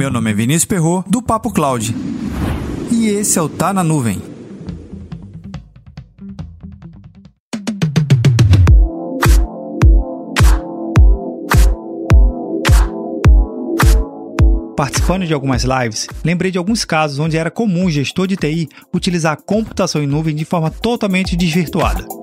Meu nome é Vinícius Perro do Papo Cloud. E esse é o Tá na Nuvem. Participando de algumas lives, lembrei de alguns casos onde era comum o gestor de TI utilizar a computação em nuvem de forma totalmente desvirtuada.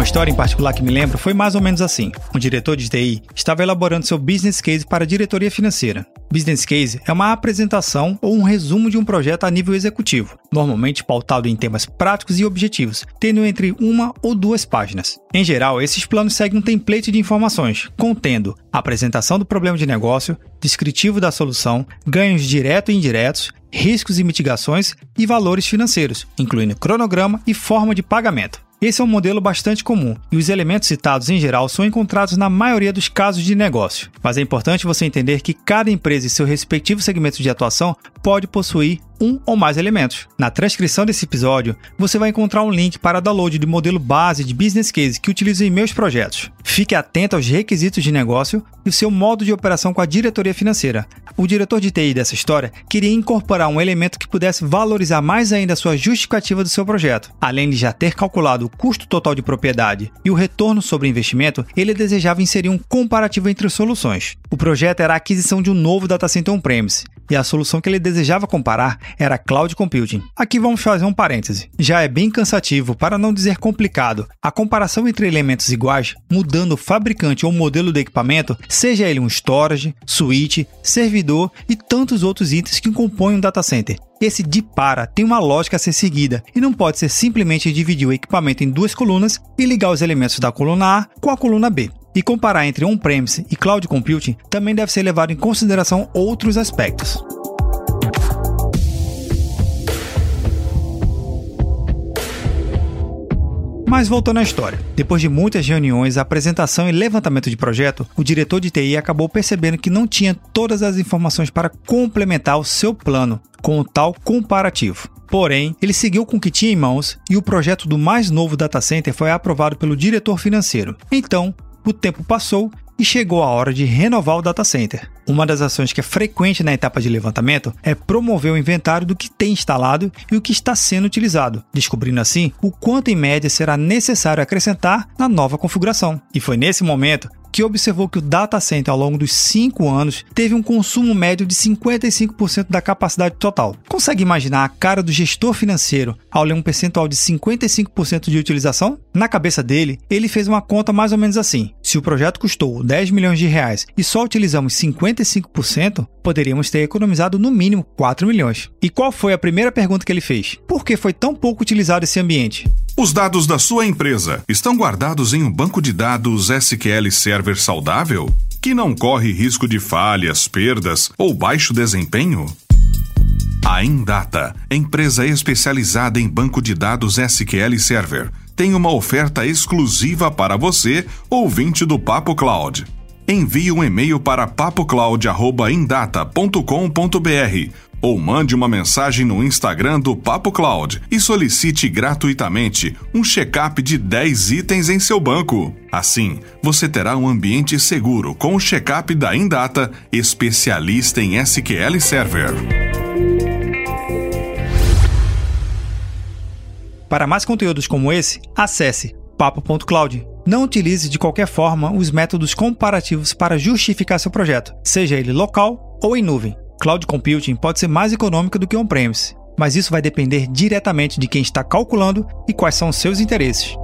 Uma história em particular que me lembro foi mais ou menos assim. Um diretor de TI estava elaborando seu business case para a diretoria financeira. Business case é uma apresentação ou um resumo de um projeto a nível executivo, normalmente pautado em temas práticos e objetivos, tendo entre uma ou duas páginas. Em geral, esses planos seguem um template de informações, contendo a apresentação do problema de negócio, descritivo da solução, ganhos diretos e indiretos, riscos e mitigações e valores financeiros, incluindo cronograma e forma de pagamento. Esse é um modelo bastante comum e os elementos citados em geral são encontrados na maioria dos casos de negócio. Mas é importante você entender que cada empresa e seu respectivo segmento de atuação pode possuir um ou mais elementos. Na transcrição desse episódio, você vai encontrar um link para download do modelo base de business case que utilizo em meus projetos. Fique atento aos requisitos de negócio e o seu modo de operação com a diretoria financeira. O diretor de TI dessa história queria incorporar um elemento que pudesse valorizar mais ainda a sua justificativa do seu projeto. Além de já ter calculado o custo total de propriedade e o retorno sobre investimento, ele desejava inserir um comparativo entre soluções. O projeto era a aquisição de um novo data center on-premise, e a solução que ele desejava comparar era cloud computing. Aqui vamos fazer um parêntese. Já é bem cansativo, para não dizer complicado, a comparação entre elementos iguais, mudando o fabricante ou modelo do equipamento, seja ele um storage, switch, servidor e tantos outros itens que compõem um data center. Esse de para tem uma lógica a ser seguida e não pode ser simplesmente dividir o equipamento em duas colunas e ligar os elementos da coluna A com a coluna B. E comparar entre on-premise e cloud computing também deve ser levado em consideração outros aspectos. Mas voltando à história. Depois de muitas reuniões, apresentação e levantamento de projeto, o diretor de TI acabou percebendo que não tinha todas as informações para complementar o seu plano com o tal comparativo. Porém, ele seguiu com o que tinha em mãos e o projeto do mais novo data center foi aprovado pelo diretor financeiro. Então, o tempo passou e chegou a hora de renovar o data center. Uma das ações que é frequente na etapa de levantamento é promover o inventário do que tem instalado e o que está sendo utilizado, descobrindo assim o quanto em média será necessário acrescentar na nova configuração. E foi nesse momento que observou que o data center ao longo dos 5 anos teve um consumo médio de 55% da capacidade total. Consegue imaginar a cara do gestor financeiro ao ler um percentual de 55% de utilização? Na cabeça dele, ele fez uma conta mais ou menos assim. Se o projeto custou 10 milhões de reais e só utilizamos 55%, poderíamos ter economizado no mínimo 4 milhões. E qual foi a primeira pergunta que ele fez? Por que foi tão pouco utilizado esse ambiente? Os dados da sua empresa estão guardados em um banco de dados SQL Server saudável? Que não corre risco de falhas, perdas ou baixo desempenho? A Indata, empresa especializada em banco de dados SQL Server, tem uma oferta exclusiva para você, ouvinte do Papo Cloud. Envie um e-mail para papocloud.indata.com.br ou mande uma mensagem no Instagram do Papo Cloud e solicite gratuitamente um check-up de 10 itens em seu banco. Assim, você terá um ambiente seguro com o check-up da Indata, especialista em SQL Server. Para mais conteúdos como esse, acesse papo.cloud. Não utilize de qualquer forma os métodos comparativos para justificar seu projeto, seja ele local ou em nuvem. Cloud computing pode ser mais econômico do que on-premise, mas isso vai depender diretamente de quem está calculando e quais são seus interesses.